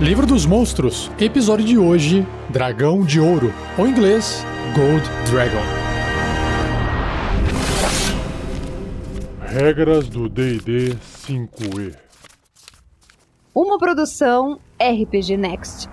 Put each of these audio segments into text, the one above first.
Livro dos Monstros, episódio de hoje: Dragão de Ouro, ou em inglês, Gold Dragon. Regras do DD 5E. Uma produção RPG Next.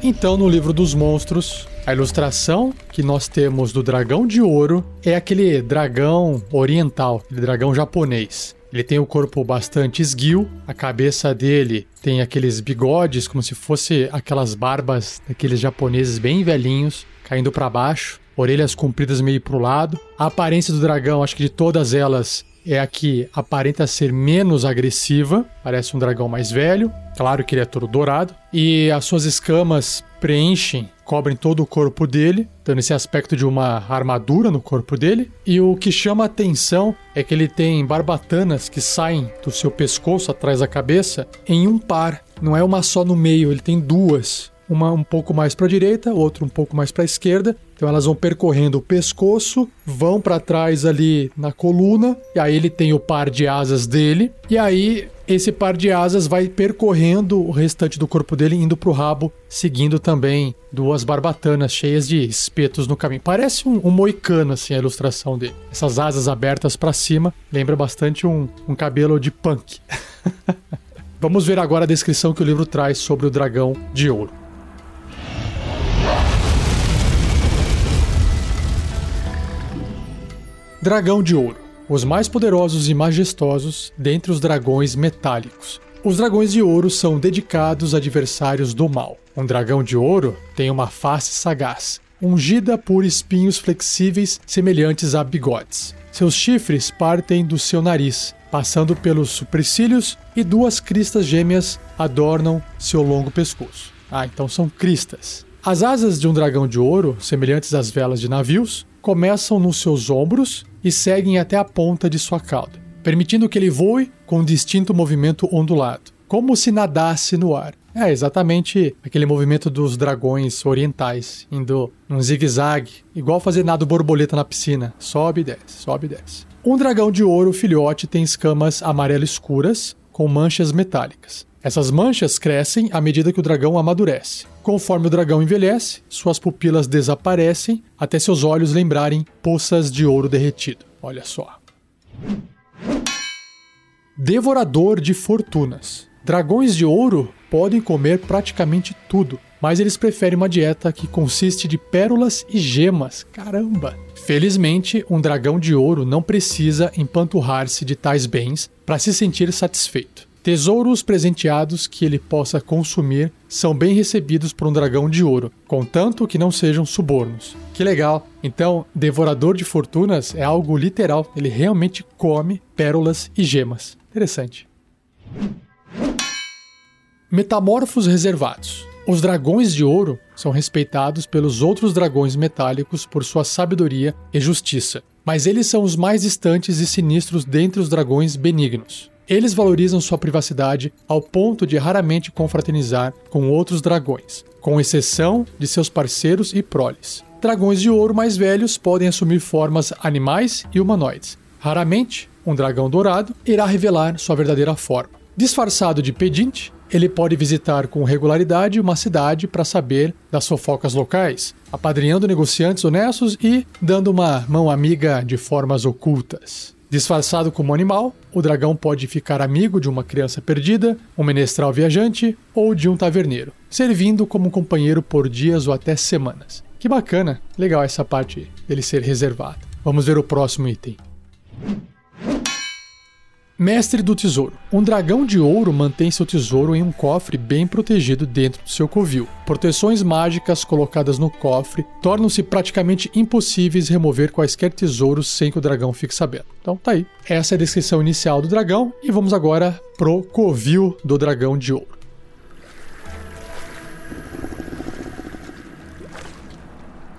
Então, no livro dos monstros, a ilustração que nós temos do dragão de ouro é aquele dragão oriental, aquele dragão japonês. Ele tem o corpo bastante esguio, a cabeça dele tem aqueles bigodes como se fosse aquelas barbas daqueles japoneses bem velhinhos, caindo para baixo, orelhas compridas meio pro lado. A aparência do dragão, acho que de todas elas, é a que aparenta ser menos agressiva, parece um dragão mais velho, claro que ele é todo dourado, e as suas escamas preenchem, cobrem todo o corpo dele, dando esse aspecto de uma armadura no corpo dele. E o que chama atenção é que ele tem barbatanas que saem do seu pescoço atrás da cabeça em um par, não é uma só no meio, ele tem duas uma um pouco mais para a direita, outra um pouco mais para a esquerda. Então elas vão percorrendo o pescoço, vão para trás ali na coluna, e aí ele tem o par de asas dele, e aí esse par de asas vai percorrendo o restante do corpo dele, indo pro rabo, seguindo também duas barbatanas cheias de espetos no caminho. Parece um, um moicano, assim, a ilustração dele. Essas asas abertas para cima, lembra bastante um, um cabelo de punk. Vamos ver agora a descrição que o livro traz sobre o dragão de ouro. Dragão de Ouro os mais poderosos e majestosos dentre os dragões metálicos. Os dragões de ouro são dedicados adversários do mal. Um dragão de ouro tem uma face sagaz, ungida por espinhos flexíveis semelhantes a bigodes. Seus chifres partem do seu nariz, passando pelos supercílios, e duas cristas gêmeas adornam seu longo pescoço. Ah, então são cristas. As asas de um dragão de ouro, semelhantes às velas de navios, começam nos seus ombros e seguem até a ponta de sua cauda, permitindo que ele voe com um distinto movimento ondulado, como se nadasse no ar. É exatamente aquele movimento dos dragões orientais, indo num zigue-zague, igual fazer nado borboleta na piscina. Sobe e desce, sobe e desce. Um dragão de ouro filhote tem escamas amarelo escuras com manchas metálicas. Essas manchas crescem à medida que o dragão amadurece. Conforme o dragão envelhece, suas pupilas desaparecem até seus olhos lembrarem poças de ouro derretido. Olha só. Devorador de fortunas. Dragões de ouro podem comer praticamente tudo, mas eles preferem uma dieta que consiste de pérolas e gemas. Caramba! Felizmente, um dragão de ouro não precisa empanturrar-se de tais bens para se sentir satisfeito. Tesouros presenteados que ele possa consumir são bem recebidos por um dragão de ouro, contanto que não sejam subornos. Que legal! Então, devorador de fortunas é algo literal, ele realmente come pérolas e gemas. Interessante. Metamorfos reservados. Os dragões de ouro são respeitados pelos outros dragões metálicos por sua sabedoria e justiça, mas eles são os mais distantes e sinistros dentre os dragões benignos. Eles valorizam sua privacidade ao ponto de raramente confraternizar com outros dragões, com exceção de seus parceiros e proles. Dragões de ouro mais velhos podem assumir formas animais e humanoides. Raramente, um dragão dourado irá revelar sua verdadeira forma. Disfarçado de pedinte, ele pode visitar com regularidade uma cidade para saber das fofocas locais, apadrinhando negociantes honestos e dando uma mão amiga de formas ocultas. Disfarçado como animal, o dragão pode ficar amigo de uma criança perdida, um menestral viajante ou de um taverneiro, servindo como companheiro por dias ou até semanas. Que bacana, legal essa parte dele ser reservado. Vamos ver o próximo item. Mestre do Tesouro. Um dragão de ouro mantém seu tesouro em um cofre bem protegido dentro do seu covil. Proteções mágicas colocadas no cofre tornam-se praticamente impossíveis remover quaisquer tesouros sem que o dragão fique sabendo. Então tá aí. Essa é a descrição inicial do dragão e vamos agora pro covil do dragão de ouro.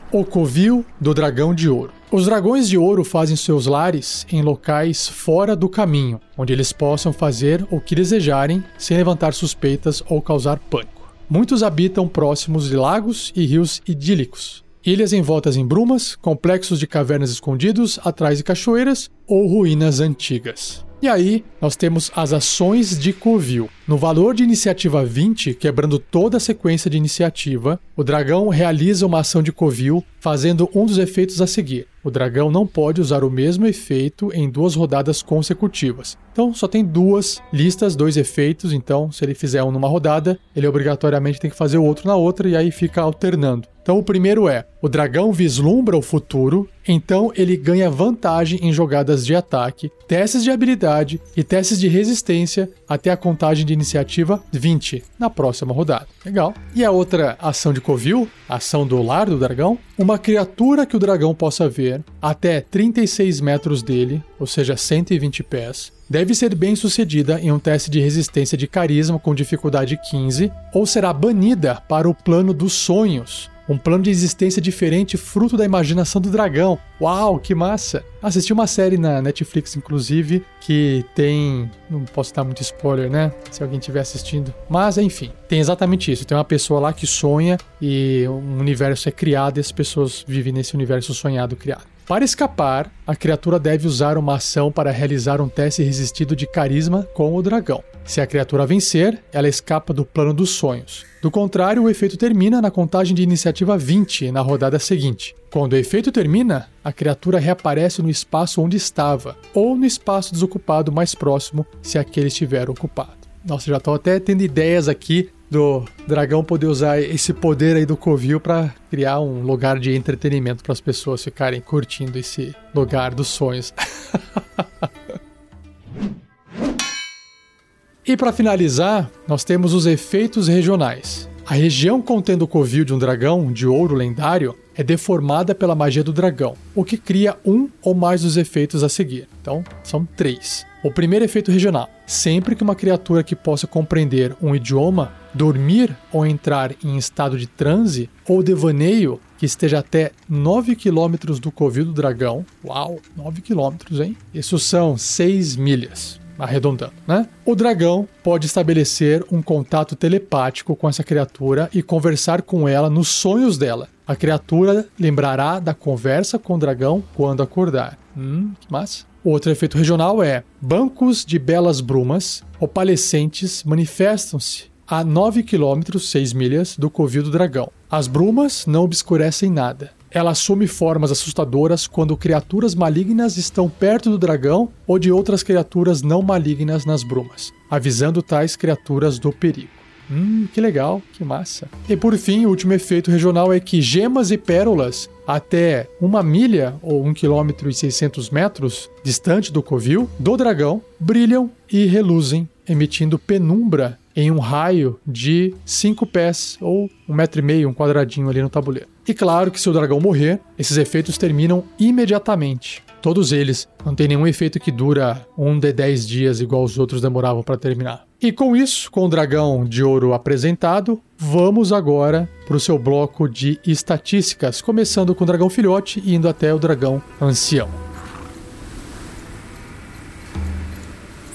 O covil do dragão de ouro. Os dragões de ouro fazem seus lares em locais fora do caminho, onde eles possam fazer o que desejarem sem levantar suspeitas ou causar pânico. Muitos habitam próximos de lagos e rios idílicos, ilhas envoltas em brumas, complexos de cavernas escondidos atrás de cachoeiras ou ruínas antigas. E aí, nós temos as ações de Covil. No valor de iniciativa 20, quebrando toda a sequência de iniciativa, o dragão realiza uma ação de Covil, fazendo um dos efeitos a seguir. O dragão não pode usar o mesmo efeito em duas rodadas consecutivas. Então, só tem duas listas, dois efeitos. Então, se ele fizer um numa rodada, ele obrigatoriamente tem que fazer o outro na outra e aí fica alternando. Então, o primeiro é: o dragão vislumbra o futuro, então ele ganha vantagem em jogadas de ataque, testes de habilidade e testes de resistência até a contagem de iniciativa 20 na próxima rodada. Legal. E a outra ação de Covil, ação do lar do dragão, uma criatura que o dragão possa ver até 36 metros dele, ou seja, 120 pés, deve ser bem sucedida em um teste de resistência de carisma com dificuldade 15 ou será banida para o plano dos sonhos, um plano de existência diferente, fruto da imaginação do dragão. Uau, que massa! Assisti uma série na Netflix, inclusive, que tem. Não posso dar muito spoiler, né? Se alguém estiver assistindo. Mas, enfim, tem exatamente isso. Tem uma pessoa lá que sonha e um universo é criado e as pessoas vivem nesse universo sonhado criado. Para escapar, a criatura deve usar uma ação para realizar um teste resistido de carisma com o dragão. Se a criatura vencer, ela escapa do plano dos sonhos. Do contrário, o efeito termina na contagem de iniciativa 20 na rodada seguinte. Quando o efeito termina, a criatura reaparece no espaço onde estava, ou no espaço desocupado mais próximo, se aquele estiver ocupado. Nossa, já estou até tendo ideias aqui do dragão poder usar esse poder aí do Covil para criar um lugar de entretenimento para as pessoas ficarem curtindo esse lugar dos sonhos. e para finalizar, nós temos os efeitos regionais. A região contendo o covil de um dragão de ouro lendário é deformada pela magia do dragão, o que cria um ou mais dos efeitos a seguir. Então, são três. O primeiro efeito regional: sempre que uma criatura que possa compreender um idioma dormir ou entrar em estado de transe ou devaneio que esteja até 9 km do covil do dragão. Uau, 9 km, hein? Isso são 6 milhas arredondando, né? O dragão pode estabelecer um contato telepático com essa criatura e conversar com ela nos sonhos dela. A criatura lembrará da conversa com o dragão quando acordar. Hum, que massa. Outro efeito regional é: bancos de belas brumas opalescentes manifestam-se a 9 km, 6 milhas, do covil do dragão. As brumas não obscurecem nada. Ela assume formas assustadoras quando criaturas malignas estão perto do dragão ou de outras criaturas não malignas nas brumas, avisando tais criaturas do perigo. Hum, que legal, que massa. E por fim, o último efeito regional é que gemas e pérolas até uma milha ou um quilômetro e 600 metros distante do covil do dragão brilham e reluzem, emitindo penumbra em um raio de 5 pés ou um metro e meio, um quadradinho ali no tabuleiro. E claro que se o dragão morrer, esses efeitos terminam imediatamente. Todos eles. Não tem nenhum efeito que dura um de 10 dias igual os outros demoravam para terminar. E com isso, com o dragão de ouro apresentado, vamos agora para o seu bloco de estatísticas, começando com o dragão filhote e indo até o dragão ancião.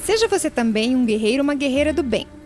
Seja você também um guerreiro ou uma guerreira do bem.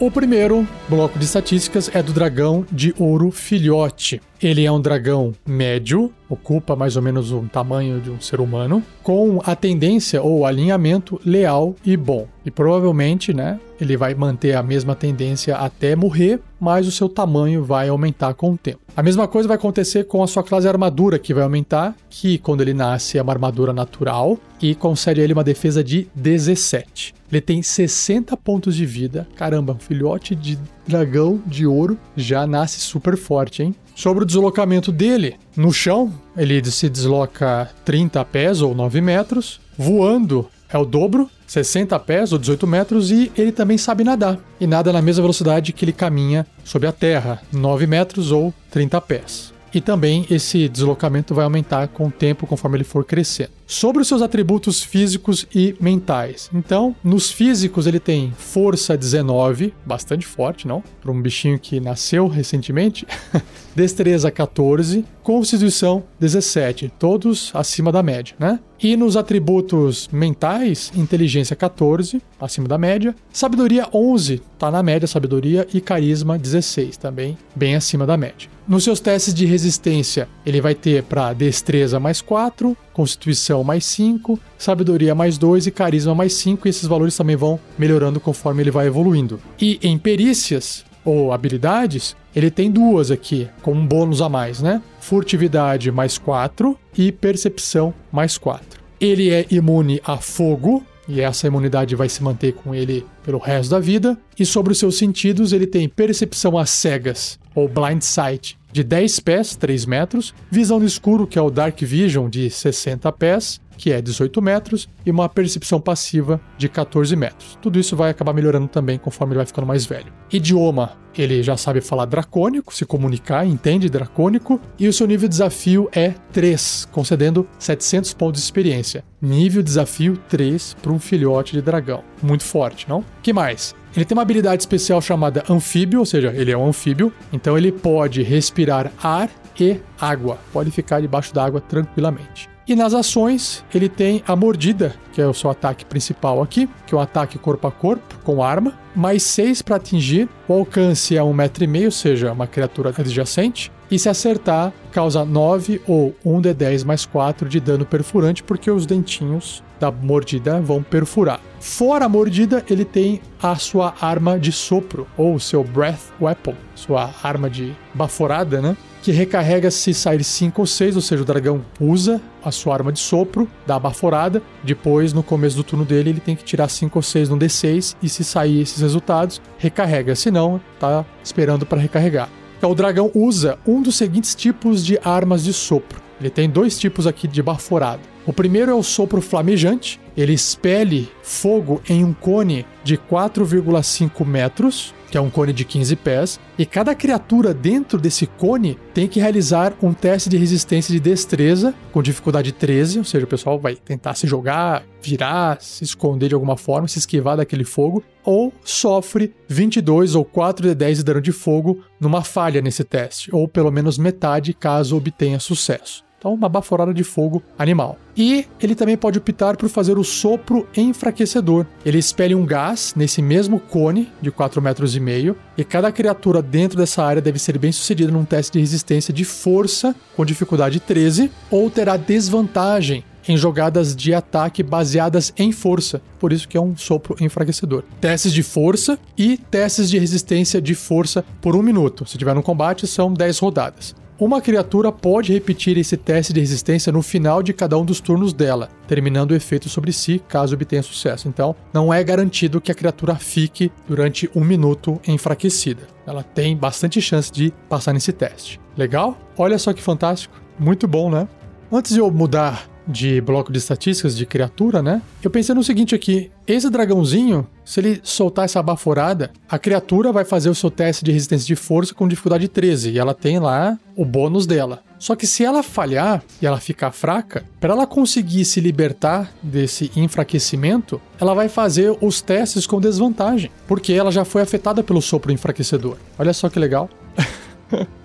O primeiro bloco de estatísticas é do dragão de ouro filhote. Ele é um dragão médio, ocupa mais ou menos o tamanho de um ser humano, com a tendência ou alinhamento leal e bom. E provavelmente, né, ele vai manter a mesma tendência até morrer, mas o seu tamanho vai aumentar com o tempo. A mesma coisa vai acontecer com a sua classe armadura, que vai aumentar, que quando ele nasce é uma armadura natural e concede a ele uma defesa de 17. Ele tem 60 pontos de vida. Caramba, um filhote de dragão de ouro já nasce super forte, hein? Sobre o deslocamento dele, no chão, ele se desloca 30 pés ou 9 metros. Voando é o dobro, 60 pés ou 18 metros, e ele também sabe nadar. E nada na mesma velocidade que ele caminha sobre a terra, 9 metros ou 30 pés. E também esse deslocamento vai aumentar com o tempo conforme ele for crescendo. Sobre os seus atributos físicos e mentais. Então, nos físicos ele tem força 19, bastante forte, não? Para um bichinho que nasceu recentemente. Destreza 14, Constituição 17, todos acima da média, né? E nos atributos mentais, inteligência 14, acima da média, sabedoria 11, tá na média sabedoria e carisma 16, também bem acima da média. Nos seus testes de resistência, ele vai ter para destreza mais 4, constituição mais 5, sabedoria mais 2 e carisma mais 5, e esses valores também vão melhorando conforme ele vai evoluindo. E em perícias, ou habilidades, ele tem duas aqui, com um bônus a mais, né? Furtividade mais 4 e percepção mais 4. Ele é imune a fogo, e essa imunidade vai se manter com ele pelo resto da vida. E sobre os seus sentidos, ele tem percepção às cegas, ou blind sight, de 10 pés, 3 metros, visão no escuro, que é o Dark Vision, de 60 pés, que é 18 metros, e uma percepção passiva de 14 metros. Tudo isso vai acabar melhorando também conforme ele vai ficando mais velho. Idioma, ele já sabe falar dracônico, se comunicar, entende dracônico, e o seu nível de desafio é 3, concedendo 700 pontos de experiência. Nível desafio 3 para um filhote de dragão. Muito forte, não? que mais? Ele tem uma habilidade especial chamada anfíbio, ou seja, ele é um anfíbio, então ele pode respirar ar e água. Pode ficar debaixo d'água tranquilamente. E nas ações, ele tem a mordida, que é o seu ataque principal aqui, que é um ataque corpo a corpo, com arma, mais 6 para atingir, o alcance é 1,5m, ou seja, uma criatura adjacente, e se acertar, causa 9 ou 1d10 mais 4 de dano perfurante, porque os dentinhos da mordida vão perfurar. Fora a mordida, ele tem a sua arma de sopro, ou seu Breath Weapon, sua arma de baforada, né? que recarrega se sair 5 ou 6, ou seja, o dragão usa a sua arma de sopro, dá a baforada, depois no começo do turno dele ele tem que tirar 5 ou 6 no D6 e se sair esses resultados, recarrega, senão tá esperando para recarregar. Então o dragão usa um dos seguintes tipos de armas de sopro. Ele tem dois tipos aqui de baforada. O primeiro é o sopro flamejante. Ele expele fogo em um cone de 4,5 metros que é um cone de 15 pés, e cada criatura dentro desse cone tem que realizar um teste de resistência de destreza com dificuldade 13, ou seja, o pessoal vai tentar se jogar, virar, se esconder de alguma forma, se esquivar daquele fogo, ou sofre 22 ou 4 de 10 de dano de fogo numa falha nesse teste, ou pelo menos metade caso obtenha sucesso. Então, uma baforada de fogo animal. E ele também pode optar por fazer o sopro enfraquecedor. Ele expele um gás nesse mesmo cone de 4 metros e meio, e cada criatura dentro dessa área deve ser bem sucedida num teste de resistência de força com dificuldade 13, ou terá desvantagem em jogadas de ataque baseadas em força, por isso que é um sopro enfraquecedor. Testes de força e testes de resistência de força por um minuto. Se tiver no combate, são 10 rodadas. Uma criatura pode repetir esse teste de resistência no final de cada um dos turnos dela, terminando o efeito sobre si caso obtenha sucesso. Então, não é garantido que a criatura fique durante um minuto enfraquecida. Ela tem bastante chance de passar nesse teste. Legal? Olha só que fantástico. Muito bom, né? Antes de eu mudar de bloco de estatísticas de criatura, né? Eu pensei no seguinte aqui: esse dragãozinho, se ele soltar essa baforada, a criatura vai fazer o seu teste de resistência de força com dificuldade 13 e ela tem lá o bônus dela. Só que se ela falhar e ela ficar fraca, para ela conseguir se libertar desse enfraquecimento, ela vai fazer os testes com desvantagem, porque ela já foi afetada pelo sopro enfraquecedor. Olha só que legal.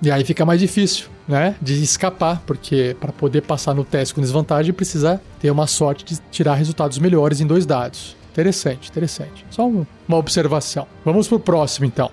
E aí fica mais difícil, né? De escapar, porque para poder passar no teste com desvantagem precisa ter uma sorte de tirar resultados melhores em dois dados. Interessante, interessante. Só um, uma observação. Vamos pro próximo então.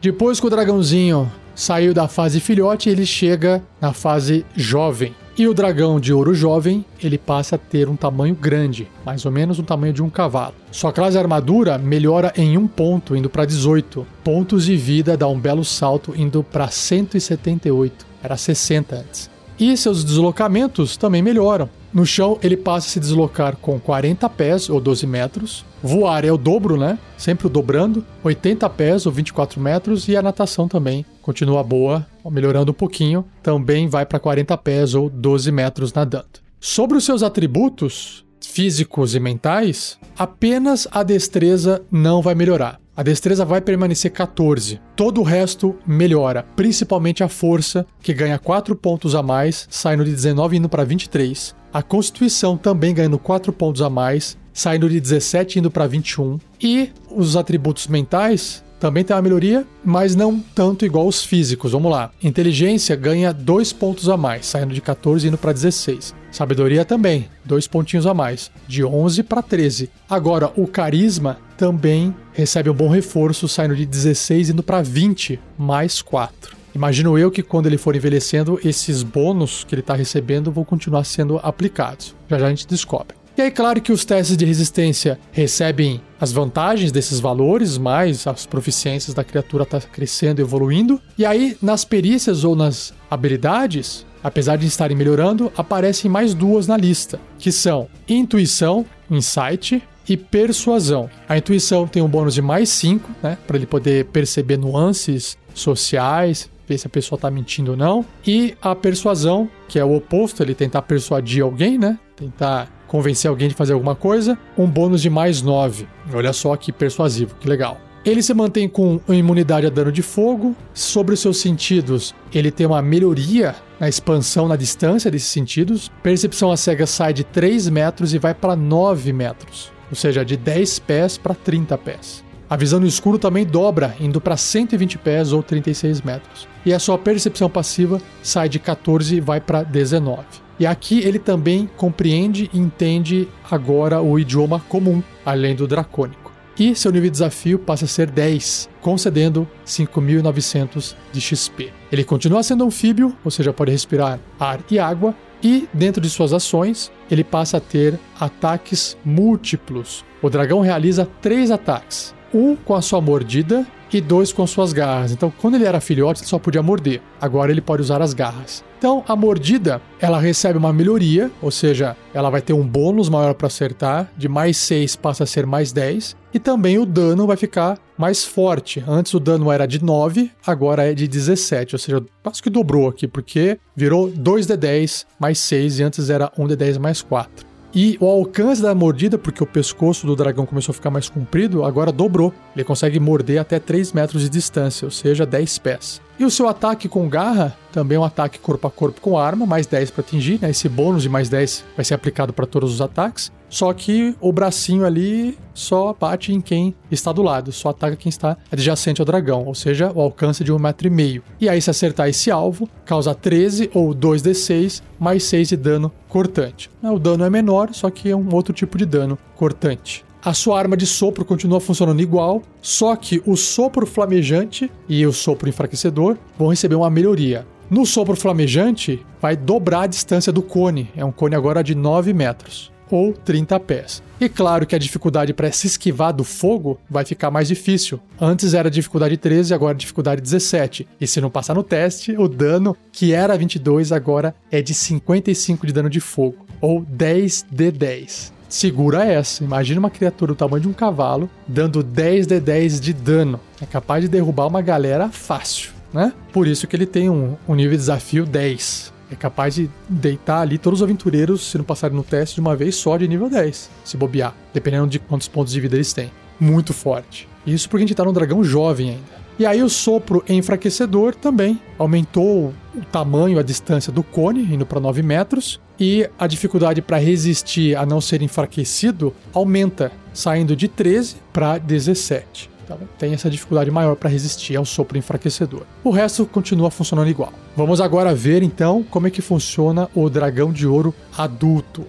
Depois que o dragãozinho saiu da fase filhote, ele chega na fase jovem. E o dragão de ouro jovem, ele passa a ter um tamanho grande, mais ou menos o tamanho de um cavalo. Sua classe armadura melhora em um ponto, indo para 18. Pontos de vida dá um belo salto, indo para 178. Era 60 antes. E seus deslocamentos também melhoram. No chão, ele passa a se deslocar com 40 pés ou 12 metros. Voar é o dobro, né? Sempre o dobrando. 80 pés ou 24 metros. E a natação também continua boa, melhorando um pouquinho. Também vai para 40 pés ou 12 metros nadando. Sobre os seus atributos físicos e mentais, apenas a destreza não vai melhorar. A destreza vai permanecer 14. Todo o resto melhora, principalmente a força, que ganha 4 pontos a mais, saindo de 19 e indo para 23. A constituição também ganhando 4 pontos a mais, saindo de 17 e indo para 21. E os atributos mentais também tem uma melhoria, mas não tanto igual os físicos. Vamos lá. Inteligência ganha dois pontos a mais, saindo de 14 e indo para 16. Sabedoria também, dois pontinhos a mais, de 11 para 13. Agora, o carisma também recebe um bom reforço, saindo de 16 e indo para 20, mais 4. Imagino eu que quando ele for envelhecendo, esses bônus que ele está recebendo vão continuar sendo aplicados. Já já a gente descobre. E aí, claro que os testes de resistência recebem as vantagens desses valores, mas as proficiências da criatura tá crescendo e evoluindo. E aí, nas perícias ou nas habilidades, apesar de estarem melhorando, aparecem mais duas na lista, que são intuição, insight e persuasão. A intuição tem um bônus de mais 5, né, para ele poder perceber nuances sociais, ver se a pessoa está mentindo ou não. E a persuasão, que é o oposto, ele tentar persuadir alguém, né? Tentar convencer alguém de fazer alguma coisa, um bônus de mais 9. Olha só que persuasivo, que legal. Ele se mantém com imunidade a dano de fogo. Sobre os seus sentidos, ele tem uma melhoria na expansão na distância desses sentidos. Percepção a cega sai de 3 metros e vai para 9 metros, ou seja, de 10 pés para 30 pés. A visão no escuro também dobra, indo para 120 pés ou 36 metros. E a sua percepção passiva sai de 14 e vai para 19. E aqui ele também compreende e entende agora o idioma comum, além do dracônico. E seu nível de desafio passa a ser 10, concedendo 5.900 de XP. Ele continua sendo anfíbio, ou seja, pode respirar ar e água, e dentro de suas ações, ele passa a ter ataques múltiplos. O dragão realiza três ataques: um com a sua mordida e dois com suas garras. Então, quando ele era filhote, ele só podia morder. Agora ele pode usar as garras. Então, a mordida, ela recebe uma melhoria, ou seja, ela vai ter um bônus maior para acertar, de mais 6 passa a ser mais 10, e também o dano vai ficar mais forte. Antes o dano era de 9, agora é de 17, ou seja, quase que dobrou aqui, porque virou 2d10 mais 6 e antes era 1d10 mais 4. E o alcance da mordida, porque o pescoço do dragão começou a ficar mais comprido, agora dobrou. Ele consegue morder até 3 metros de distância, ou seja, 10 pés. E o seu ataque com garra, também um ataque corpo a corpo com arma, mais 10 para atingir, né? Esse bônus de mais 10 vai ser aplicado para todos os ataques. Só que o bracinho ali só bate em quem está do lado, só ataca quem está adjacente ao dragão, ou seja, o alcance de um metro e meio. E aí, se acertar esse alvo, causa 13 ou 2d6 mais 6 de dano cortante. O dano é menor, só que é um outro tipo de dano cortante. A sua arma de sopro continua funcionando igual, só que o sopro flamejante e o sopro enfraquecedor vão receber uma melhoria. No sopro flamejante, vai dobrar a distância do cone, é um cone agora de 9 metros ou 30 pés. E claro que a dificuldade para se esquivar do fogo vai ficar mais difícil. Antes era dificuldade 13, agora dificuldade 17. E se não passar no teste, o dano que era 22 agora é de 55 de dano de fogo, ou 10 de 10 segura essa. Imagina uma criatura do tamanho de um cavalo dando 10 de 10 de dano. É capaz de derrubar uma galera fácil, né? Por isso que ele tem um, um nível de desafio 10. É capaz de deitar ali todos os aventureiros, se não passarem no teste, de uma vez só de nível 10, se bobear, dependendo de quantos pontos de vida eles têm. Muito forte. Isso porque a gente tá num dragão jovem ainda. E aí o sopro enfraquecedor também aumentou o tamanho, a distância do cone, indo para 9 metros, e a dificuldade para resistir a não ser enfraquecido aumenta, saindo de 13 para 17. Então, tem essa dificuldade maior para resistir ao sopro enfraquecedor. O resto continua funcionando igual. Vamos agora ver então como é que funciona o dragão de ouro adulto.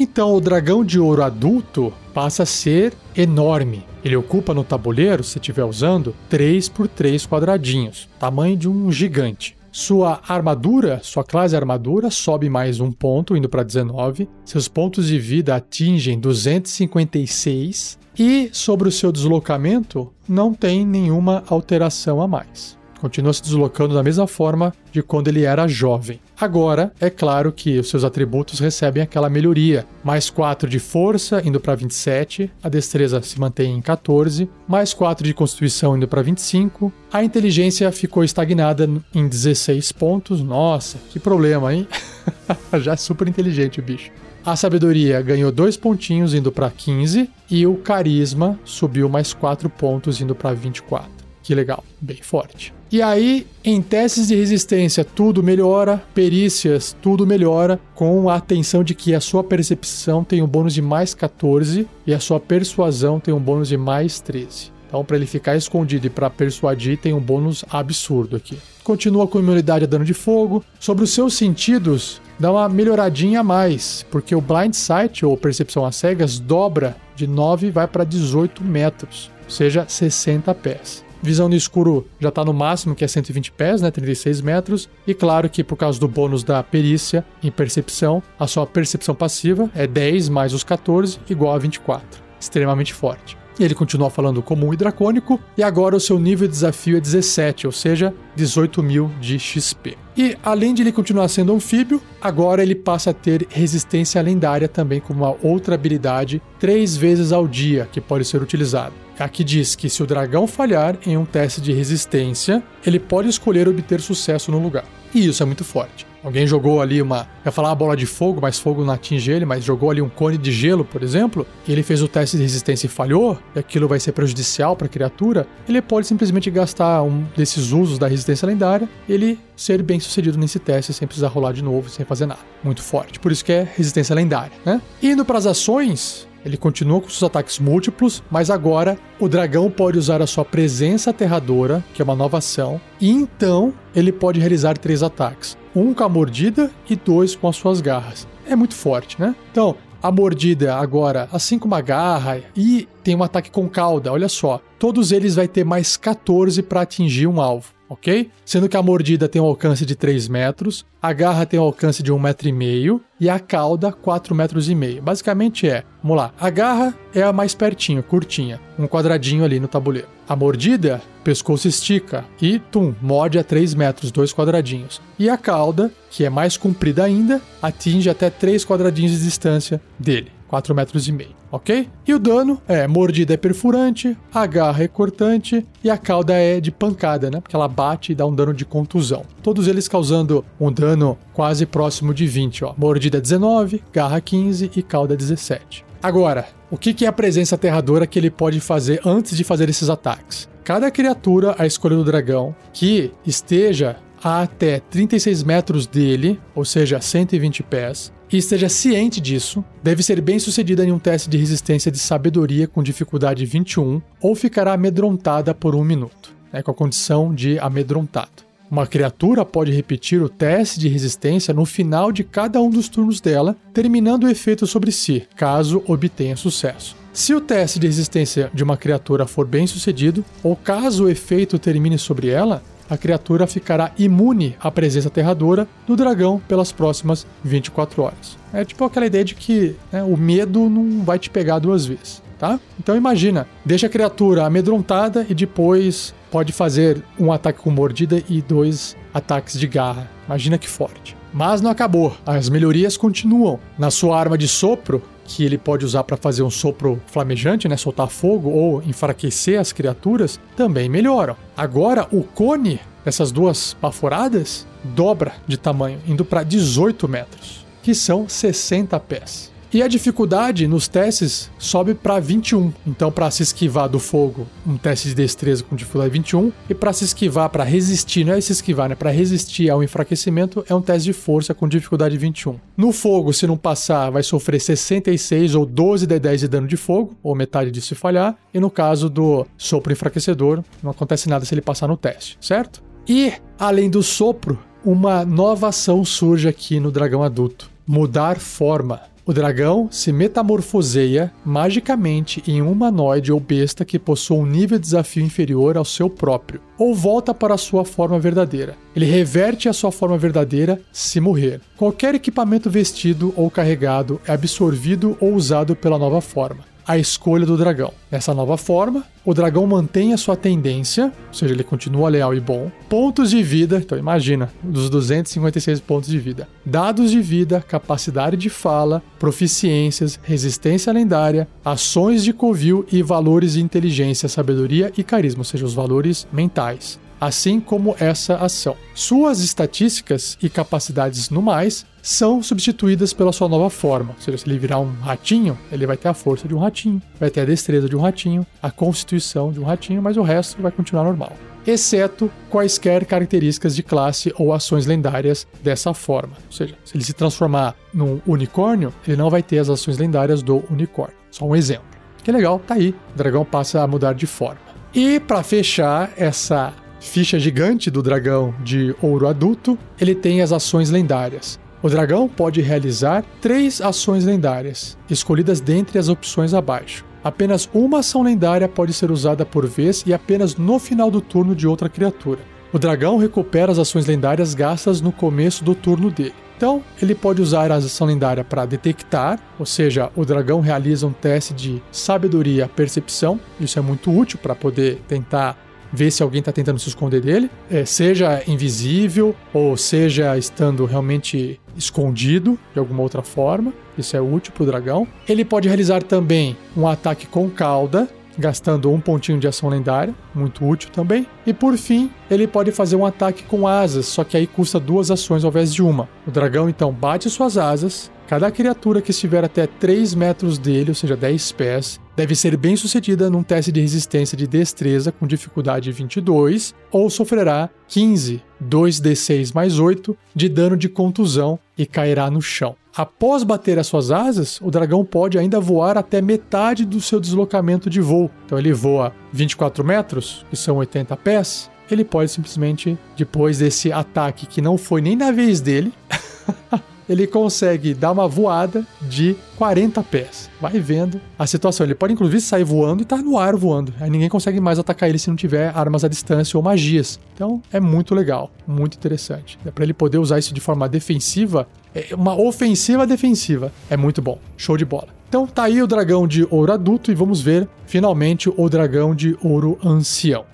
Então, o dragão de ouro adulto passa a ser enorme. Ele ocupa no tabuleiro, se estiver usando, 3 por 3 quadradinhos, tamanho de um gigante. Sua armadura, sua classe armadura, sobe mais um ponto, indo para 19. Seus pontos de vida atingem 256. E sobre o seu deslocamento, não tem nenhuma alteração a mais continua se deslocando da mesma forma de quando ele era jovem. Agora, é claro que os seus atributos recebem aquela melhoria. Mais 4 de força, indo para 27. A destreza se mantém em 14. Mais 4 de constituição, indo para 25. A inteligência ficou estagnada em 16 pontos. Nossa, que problema, hein? Já é super inteligente o bicho. A sabedoria ganhou dois pontinhos, indo para 15, e o carisma subiu mais quatro pontos, indo para 24. Que legal, bem forte. E aí, em testes de resistência, tudo melhora, perícias, tudo melhora, com a atenção de que a sua percepção tem um bônus de mais 14 e a sua persuasão tem um bônus de mais 13. Então, para ele ficar escondido e para persuadir, tem um bônus absurdo aqui. Continua com imunidade a dano de fogo. Sobre os seus sentidos, dá uma melhoradinha a mais, porque o Blind Sight, ou percepção às cegas, dobra de 9 e vai para 18 metros, ou seja, 60 pés. Visão no escuro já está no máximo, que é 120 pés, né, 36 metros. E claro que por causa do bônus da perícia em percepção, a sua percepção passiva é 10 mais os 14, igual a 24. Extremamente forte. E ele continua falando comum e dracônico, e agora o seu nível de desafio é 17, ou seja, 18 mil de XP. E além de ele continuar sendo anfíbio, agora ele passa a ter resistência lendária também como uma outra habilidade, três vezes ao dia que pode ser utilizado. Aqui diz que se o dragão falhar em um teste de resistência, ele pode escolher obter sucesso no lugar. E isso é muito forte. Alguém jogou ali uma. ia falar uma bola de fogo, mas fogo não atinge ele, mas jogou ali um cone de gelo, por exemplo, e ele fez o teste de resistência e falhou, e aquilo vai ser prejudicial para a criatura, ele pode simplesmente gastar um desses usos da resistência lendária ele ser bem sucedido nesse teste sem precisar rolar de novo, sem fazer nada. Muito forte. Por isso que é resistência lendária, né? Indo para as ações, ele continua com seus ataques múltiplos, mas agora o dragão pode usar a sua presença aterradora, que é uma nova ação, e então ele pode realizar três ataques: um com a mordida e dois com as suas garras. É muito forte, né? Então, a mordida agora, assim como a garra, e tem um ataque com cauda, olha só. Todos eles vai ter mais 14 para atingir um alvo ok? Sendo que a mordida tem um alcance de 3 metros, a garra tem um alcance de 1,5 metro e meio e a cauda 4 metros e meio. Basicamente é, vamos lá, a garra é a mais pertinho, curtinha, um quadradinho ali no tabuleiro. A mordida, pescoço estica e, tum, morde a 3 metros, dois quadradinhos. E a cauda, que é mais comprida ainda, atinge até 3 quadradinhos de distância dele. 4 metros e meio, ok? E o dano é mordida é perfurante, a garra é cortante e a cauda é de pancada, né? Porque ela bate e dá um dano de contusão. Todos eles causando um dano quase próximo de 20, ó. Mordida 19, garra 15 e cauda 17. Agora, o que é a presença aterradora que ele pode fazer antes de fazer esses ataques? Cada criatura à escolha do dragão que esteja a até 36 metros dele, ou seja, 120 pés, e esteja ciente disso, deve ser bem sucedida em um teste de resistência de sabedoria com dificuldade 21 ou ficará amedrontada por um minuto, né, com a condição de amedrontado. Uma criatura pode repetir o teste de resistência no final de cada um dos turnos dela, terminando o efeito sobre si, caso obtenha sucesso. Se o teste de resistência de uma criatura for bem sucedido, ou caso o efeito termine sobre ela, a criatura ficará imune à presença aterradora do dragão pelas próximas 24 horas. É tipo aquela ideia de que né, o medo não vai te pegar duas vezes, tá? Então imagina, deixa a criatura amedrontada e depois pode fazer um ataque com mordida e dois ataques de garra. Imagina que forte. Mas não acabou, as melhorias continuam. Na sua arma de sopro, que ele pode usar para fazer um sopro flamejante, né, soltar fogo ou enfraquecer as criaturas, também melhoram. Agora o cone dessas duas baforadas dobra de tamanho, indo para 18 metros, que são 60 pés. E a dificuldade nos testes sobe para 21. Então, para se esquivar do fogo, um teste de destreza com dificuldade 21. E para se esquivar, para resistir, não é se esquivar, né? Para resistir ao enfraquecimento, é um teste de força com dificuldade 21. No fogo, se não passar, vai sofrer 66 ou 12 de 10 de dano de fogo, ou metade disso se falhar. E no caso do sopro enfraquecedor, não acontece nada se ele passar no teste, certo? E, além do sopro, uma nova ação surge aqui no dragão adulto: mudar forma. O dragão se metamorfoseia magicamente em um humanoide ou besta que possua um nível de desafio inferior ao seu próprio, ou volta para a sua forma verdadeira. Ele reverte a sua forma verdadeira se morrer. Qualquer equipamento vestido ou carregado é absorvido ou usado pela nova forma a escolha do dragão. Nessa nova forma, o dragão mantém a sua tendência, ou seja, ele continua leal e bom. Pontos de vida, então imagina, dos 256 pontos de vida. Dados de vida, capacidade de fala, proficiências, resistência lendária, ações de covil e valores de inteligência, sabedoria e carisma, ou seja, os valores mentais assim como essa ação. Suas estatísticas e capacidades no mais são substituídas pela sua nova forma. Ou seja, se ele virar um ratinho, ele vai ter a força de um ratinho, vai ter a destreza de um ratinho, a constituição de um ratinho, mas o resto vai continuar normal. Exceto quaisquer características de classe ou ações lendárias dessa forma. Ou seja, se ele se transformar num unicórnio, ele não vai ter as ações lendárias do unicórnio. Só um exemplo. Que legal, tá aí. O dragão passa a mudar de forma. E para fechar essa ficha gigante do dragão de ouro adulto, ele tem as ações lendárias. O dragão pode realizar três ações lendárias, escolhidas dentre as opções abaixo. Apenas uma ação lendária pode ser usada por vez e apenas no final do turno de outra criatura. O dragão recupera as ações lendárias gastas no começo do turno dele. Então, ele pode usar a ação lendária para detectar, ou seja, o dragão realiza um teste de sabedoria percepção. Isso é muito útil para poder tentar ver se alguém está tentando se esconder dele, é, seja invisível ou seja estando realmente escondido de alguma outra forma. Isso é útil para o dragão. Ele pode realizar também um ataque com cauda, gastando um pontinho de ação lendária, muito útil também. E por fim, ele pode fazer um ataque com asas, só que aí custa duas ações ao invés de uma. O dragão então bate suas asas. Cada criatura que estiver até 3 metros dele, ou seja, 10 pés, deve ser bem sucedida num teste de resistência de destreza com dificuldade 22 ou sofrerá 15, 2d6 mais 8 de dano de contusão e cairá no chão. Após bater as suas asas, o dragão pode ainda voar até metade do seu deslocamento de voo. Então ele voa 24 metros, que são 80 pés. Ele pode simplesmente, depois desse ataque que não foi nem na vez dele, ele consegue dar uma voada de 40 pés. Vai vendo a situação. Ele pode, inclusive, sair voando e estar tá no ar voando. Aí ninguém consegue mais atacar ele se não tiver armas à distância ou magias. Então é muito legal, muito interessante. É para ele poder usar isso de forma defensiva, é uma ofensiva defensiva. É muito bom. Show de bola. Então tá aí o dragão de ouro adulto e vamos ver finalmente o dragão de ouro ancião.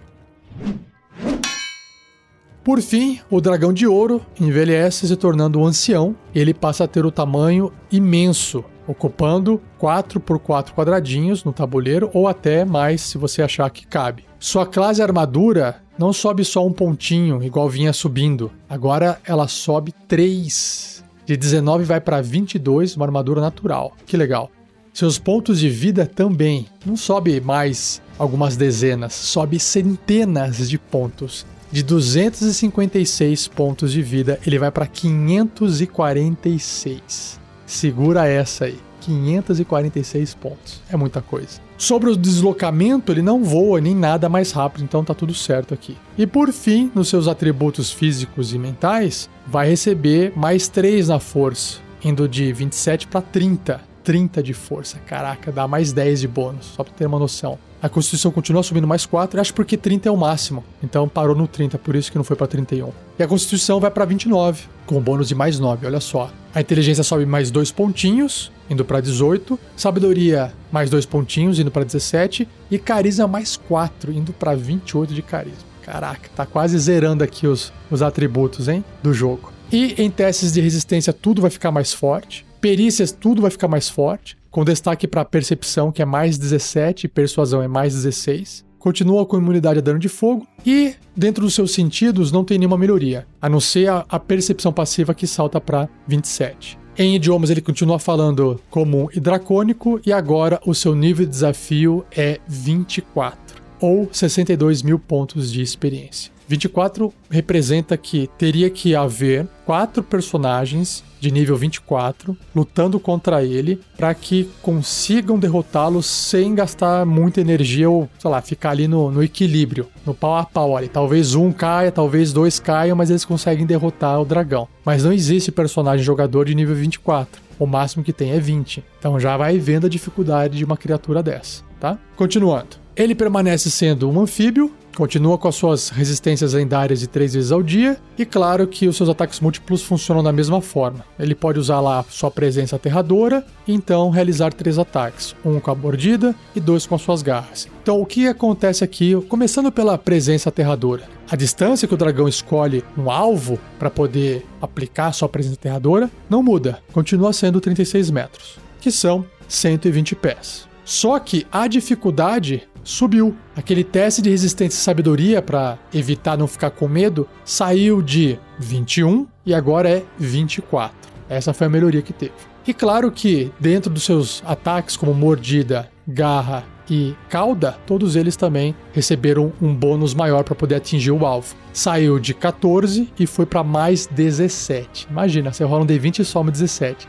Por fim, o dragão de ouro envelhece se tornando um ancião e ele passa a ter o tamanho imenso, ocupando 4 por 4 quadradinhos no tabuleiro ou até mais se você achar que cabe. Sua classe armadura não sobe só um pontinho, igual vinha subindo. Agora ela sobe 3. De 19 vai para 22, uma armadura natural. Que legal. Seus pontos de vida também. Não sobe mais algumas dezenas, sobe centenas de pontos de 256 pontos de vida, ele vai para 546. Segura essa aí. 546 pontos. É muita coisa. Sobre o deslocamento, ele não voa nem nada mais rápido, então tá tudo certo aqui. E por fim, nos seus atributos físicos e mentais, vai receber mais 3 na força, indo de 27 para 30. 30 de força. Caraca, dá mais 10 de bônus, só pra ter uma noção. A Constituição continua subindo mais 4, acho porque 30 é o máximo. Então parou no 30, por isso que não foi para 31. E a Constituição vai para 29, com bônus de mais 9, olha só. A inteligência sobe mais 2 pontinhos, indo para 18. Sabedoria, mais 2 pontinhos, indo para 17. E carisma, mais 4, indo para 28 de carisma. Caraca, tá quase zerando aqui os, os atributos, hein? Do jogo. E em testes de resistência, tudo vai ficar mais forte. Perícias, tudo vai ficar mais forte com destaque para percepção, que é mais 17, e persuasão é mais 16. Continua com imunidade a dano de fogo e, dentro dos seus sentidos, não tem nenhuma melhoria, a não ser a, a percepção passiva que salta para 27. Em idiomas, ele continua falando comum e dracônico, e agora o seu nível de desafio é 24, ou 62 mil pontos de experiência. 24 representa que teria que haver quatro personagens de nível 24 lutando contra ele para que consigam derrotá-lo sem gastar muita energia ou, sei lá, ficar ali no, no equilíbrio, no pau a pau ali. Talvez um caia, talvez dois caiam, mas eles conseguem derrotar o dragão. Mas não existe personagem jogador de nível 24. O máximo que tem é 20. Então já vai vendo a dificuldade de uma criatura dessa, tá? Continuando. Ele permanece sendo um anfíbio, Continua com as suas resistências lendárias de três vezes ao dia, e claro que os seus ataques múltiplos funcionam da mesma forma. Ele pode usar lá sua presença aterradora e então realizar três ataques: um com a mordida e dois com as suas garras. Então, o que acontece aqui, começando pela presença aterradora? A distância que o dragão escolhe no alvo para poder aplicar sua presença aterradora não muda, continua sendo 36 metros, que são 120 pés. Só que a dificuldade subiu. Aquele teste de resistência e sabedoria para evitar não ficar com medo saiu de 21 e agora é 24. Essa foi a melhoria que teve. E claro que dentro dos seus ataques como mordida, garra e cauda, todos eles também receberam um bônus maior para poder atingir o alvo. Saiu de 14 e foi para mais 17. Imagina, você rola um D20 e soma 17.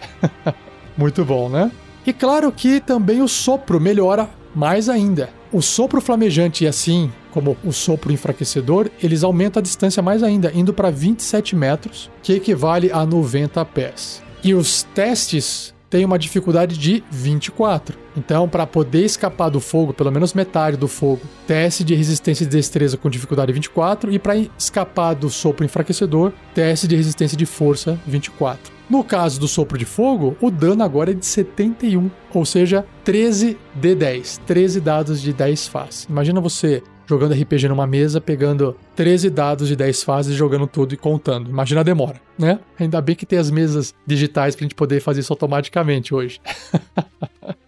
Muito bom, né? E claro que também o sopro melhora mais ainda. O sopro flamejante e assim como o sopro enfraquecedor, eles aumentam a distância mais ainda, indo para 27 metros, que equivale a 90 pés. E os testes têm uma dificuldade de 24. Então, para poder escapar do fogo, pelo menos metade do fogo, teste de resistência e destreza com dificuldade 24 e para escapar do sopro enfraquecedor, teste de resistência de força 24. No caso do sopro de fogo, o dano agora é de 71, ou seja, 13 de 10, 13 dados de 10 faces. Imagina você jogando RPG numa mesa, pegando 13 dados de 10 fases, jogando tudo e contando. Imagina a demora, né? Ainda bem que tem as mesas digitais pra gente poder fazer isso automaticamente hoje.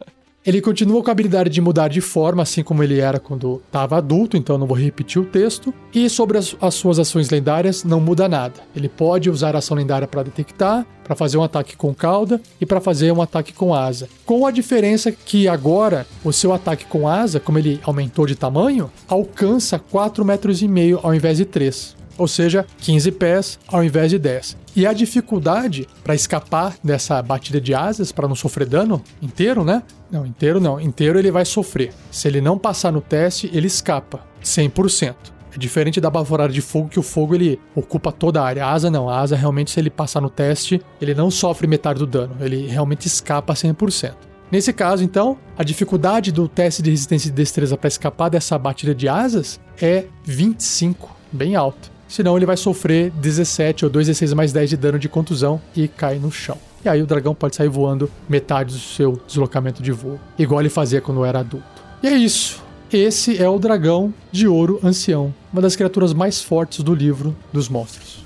Ele continua com a habilidade de mudar de forma, assim como ele era quando estava adulto, então não vou repetir o texto. E sobre as, as, suas ações lendárias, não muda nada. Ele pode usar a ação lendária para detectar, para fazer um ataque com cauda e para fazer um ataque com asa. Com a diferença que agora o seu ataque com asa, como ele aumentou de tamanho, alcança 4,5 metros e meio ao invés de 3 ou seja, 15 pés ao invés de 10. E a dificuldade para escapar dessa batida de asas, para não sofrer dano inteiro, né? Não, inteiro não. Inteiro ele vai sofrer. Se ele não passar no teste, ele escapa 100%. É diferente da baforada de fogo, que o fogo ele ocupa toda a área. A asa não. A asa realmente, se ele passar no teste, ele não sofre metade do dano. Ele realmente escapa 100%. Nesse caso, então, a dificuldade do teste de resistência e destreza para escapar dessa batida de asas é 25, bem alto senão ele vai sofrer 17 ou 2d6 mais 10 de dano de contusão e cai no chão. E aí o dragão pode sair voando metade do seu deslocamento de voo, igual ele fazia quando era adulto. E é isso. Esse é o dragão de ouro ancião, uma das criaturas mais fortes do livro dos monstros.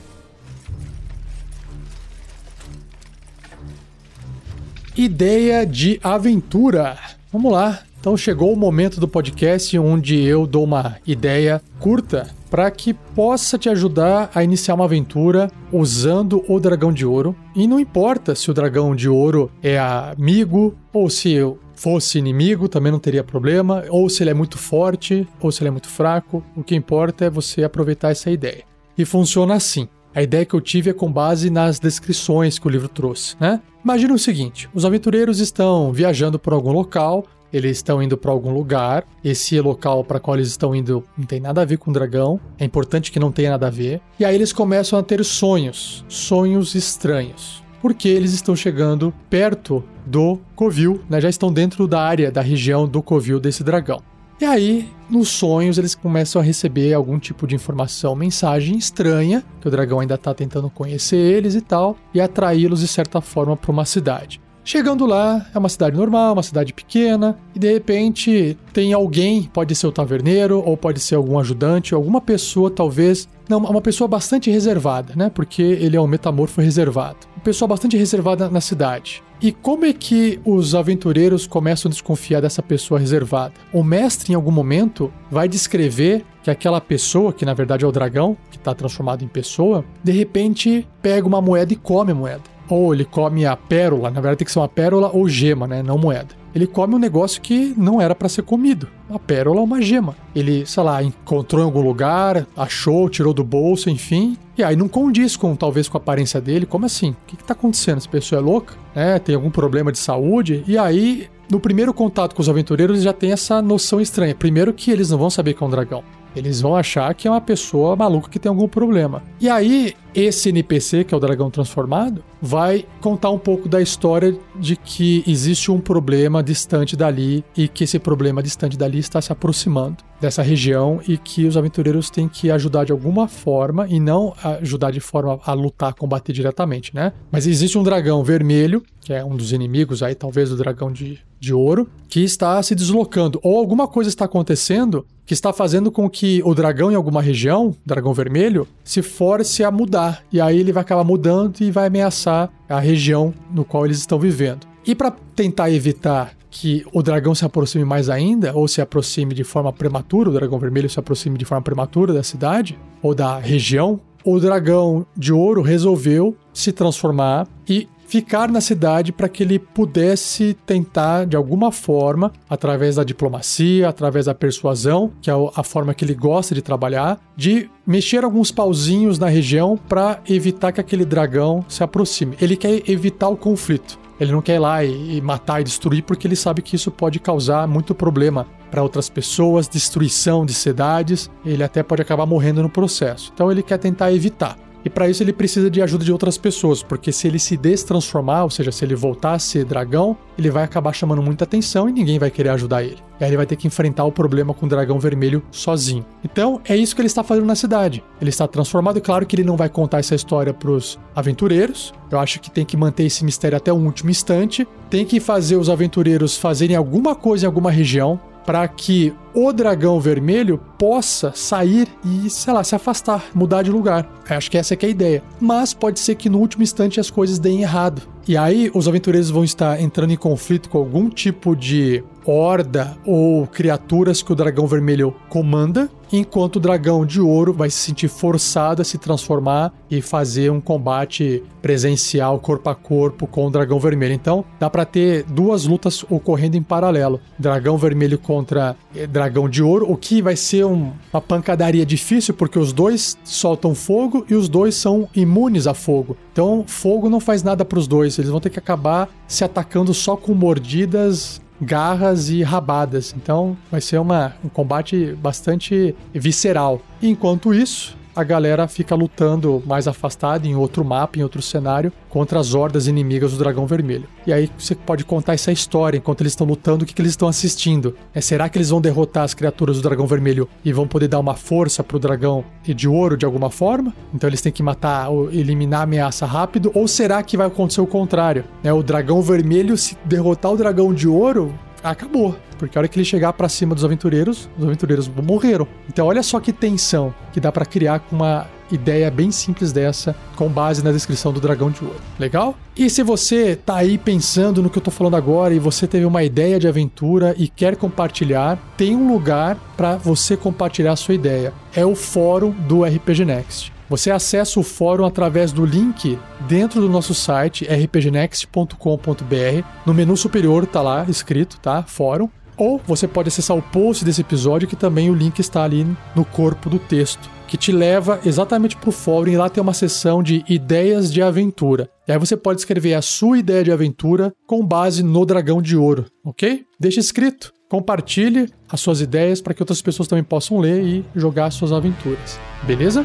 Ideia de aventura. Vamos lá. Então chegou o momento do podcast onde eu dou uma ideia curta para que possa te ajudar a iniciar uma aventura usando o dragão de ouro. E não importa se o dragão de ouro é amigo ou se fosse inimigo, também não teria problema, ou se ele é muito forte ou se ele é muito fraco. O que importa é você aproveitar essa ideia. E funciona assim. A ideia que eu tive é com base nas descrições que o livro trouxe, né? Imagina o seguinte: os aventureiros estão viajando por algum local eles estão indo para algum lugar. Esse local para qual eles estão indo não tem nada a ver com o dragão. É importante que não tenha nada a ver. E aí eles começam a ter sonhos, sonhos estranhos. Porque eles estão chegando perto do covil, né? Já estão dentro da área, da região do covil desse dragão. E aí, nos sonhos, eles começam a receber algum tipo de informação, mensagem estranha, que o dragão ainda está tentando conhecer eles e tal, e atraí-los de certa forma para uma cidade. Chegando lá, é uma cidade normal, uma cidade pequena, e de repente tem alguém, pode ser o taverneiro, ou pode ser algum ajudante, alguma pessoa, talvez. Não, uma pessoa bastante reservada, né? Porque ele é um metamorfo reservado. Uma pessoa bastante reservada na cidade. E como é que os aventureiros começam a desconfiar dessa pessoa reservada? O mestre, em algum momento, vai descrever que aquela pessoa, que na verdade é o dragão, que está transformado em pessoa, de repente pega uma moeda e come a moeda ou ele come a pérola, na verdade tem que ser uma pérola ou gema, né, não moeda. Ele come um negócio que não era para ser comido. A pérola é uma gema. Ele, sei lá, encontrou em algum lugar, achou, tirou do bolso, enfim. E aí não condiz com talvez com a aparência dele. Como assim? O que, que tá acontecendo? Essa pessoa é louca? É, tem algum problema de saúde? E aí, no primeiro contato com os aventureiros, já tem essa noção estranha. Primeiro que eles não vão saber que é um dragão. Eles vão achar que é uma pessoa maluca que tem algum problema. E aí, esse NPC, que é o dragão transformado, vai contar um pouco da história de que existe um problema distante dali e que esse problema distante dali está se aproximando dessa região e que os aventureiros têm que ajudar de alguma forma e não ajudar de forma a lutar, combater diretamente, né? Mas existe um dragão vermelho, que é um dos inimigos aí, talvez o dragão de, de ouro, que está se deslocando ou alguma coisa está acontecendo que está fazendo com que o dragão em alguma região, dragão vermelho, se force a mudar. E aí ele vai acabar mudando e vai ameaçar a região no qual eles estão vivendo. E para tentar evitar que o dragão se aproxime mais ainda, ou se aproxime de forma prematura, o dragão vermelho se aproxime de forma prematura da cidade ou da região, o dragão de ouro resolveu se transformar e ficar na cidade para que ele pudesse tentar, de alguma forma, através da diplomacia, através da persuasão, que é a forma que ele gosta de trabalhar, de mexer alguns pauzinhos na região para evitar que aquele dragão se aproxime. Ele quer evitar o conflito. Ele não quer ir lá e, matar e destruir porque ele sabe que isso pode causar muito problema para outras pessoas, destruição de cidades. Ele até pode acabar morrendo no processo. Então ele quer tentar evitar. E para isso ele precisa de ajuda de outras pessoas, porque se ele se destransformar, ou seja, se ele voltar a ser dragão, ele vai acabar chamando muita atenção e ninguém vai querer ajudar ele. E aí ele vai ter que enfrentar o problema com o dragão vermelho sozinho. Então é isso que ele está fazendo na cidade. Ele está transformado, e claro que ele não vai contar essa história para os aventureiros. Eu acho que tem que manter esse mistério até o último instante. Tem que fazer os aventureiros fazerem alguma coisa em alguma região para que o dragão vermelho possa sair e, sei lá, se afastar, mudar de lugar. Acho que essa é, que é a ideia. Mas pode ser que no último instante as coisas deem errado. E aí os aventureiros vão estar entrando em conflito com algum tipo de horda ou criaturas que o dragão vermelho comanda, enquanto o dragão de ouro vai se sentir forçado a se transformar e fazer um combate presencial corpo a corpo com o dragão vermelho. Então, dá para ter duas lutas ocorrendo em paralelo: dragão vermelho contra eh, dragão de ouro, o que vai ser um, uma pancadaria difícil porque os dois soltam fogo e os dois são imunes a fogo. Então, fogo não faz nada para os dois, eles vão ter que acabar se atacando só com mordidas garras e rabadas. Então vai ser uma, um combate bastante visceral. Enquanto isso, a galera fica lutando mais afastada em outro mapa, em outro cenário, contra as hordas inimigas do Dragão Vermelho. E aí você pode contar essa história enquanto eles estão lutando, o que, que eles estão assistindo. É, será que eles vão derrotar as criaturas do Dragão Vermelho e vão poder dar uma força pro dragão de ouro de alguma forma? Então eles têm que matar ou eliminar a ameaça rápido? Ou será que vai acontecer o contrário? É, o Dragão Vermelho, se derrotar o Dragão de Ouro, acabou. Porque a hora que ele chegar para cima dos aventureiros, os aventureiros morreram. Então olha só que tensão que dá para criar com uma ideia bem simples dessa, com base na descrição do dragão de ouro. Legal? E se você tá aí pensando no que eu tô falando agora e você teve uma ideia de aventura e quer compartilhar, tem um lugar para você compartilhar a sua ideia. É o fórum do RPG Next. Você acessa o fórum através do link dentro do nosso site rpgnext.com.br. No menu superior tá lá escrito, tá? Fórum. Ou você pode acessar o post desse episódio, que também o link está ali no corpo do texto, que te leva exatamente para o fórum e lá tem uma seção de ideias de aventura. E aí você pode escrever a sua ideia de aventura com base no dragão de ouro, ok? Deixa escrito. Compartilhe as suas ideias para que outras pessoas também possam ler e jogar suas aventuras. Beleza?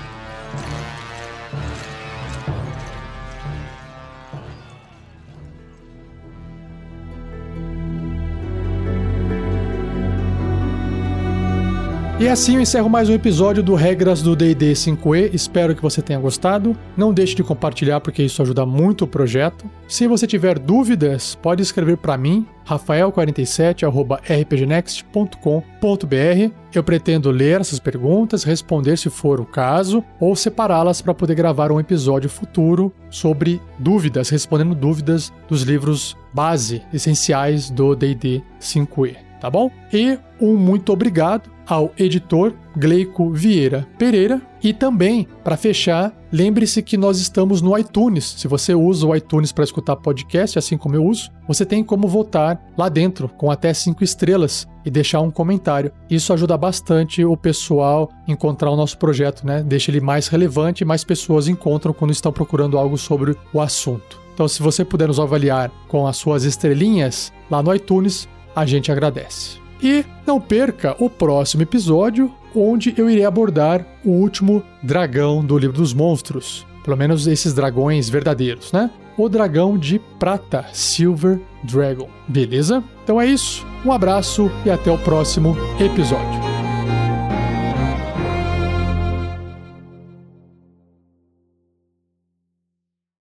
E assim eu encerro mais um episódio do Regras do D&D 5e. Espero que você tenha gostado. Não deixe de compartilhar porque isso ajuda muito o projeto. Se você tiver dúvidas, pode escrever para mim, rafael47@rpgnext.com.br. Eu pretendo ler essas perguntas, responder se for o caso, ou separá-las para poder gravar um episódio futuro sobre dúvidas, respondendo dúvidas dos livros base essenciais do D&D 5e tá bom? E um muito obrigado ao editor Gleico Vieira Pereira. E também, para fechar, lembre-se que nós estamos no iTunes. Se você usa o iTunes para escutar podcast, assim como eu uso, você tem como votar lá dentro com até cinco estrelas e deixar um comentário. Isso ajuda bastante o pessoal encontrar o nosso projeto, né? Deixa ele mais relevante e mais pessoas encontram quando estão procurando algo sobre o assunto. Então, se você puder nos avaliar com as suas estrelinhas lá no iTunes, a gente agradece. E não perca o próximo episódio, onde eu irei abordar o último dragão do livro dos monstros. Pelo menos esses dragões verdadeiros, né? O dragão de prata, Silver Dragon. Beleza? Então é isso. Um abraço e até o próximo episódio.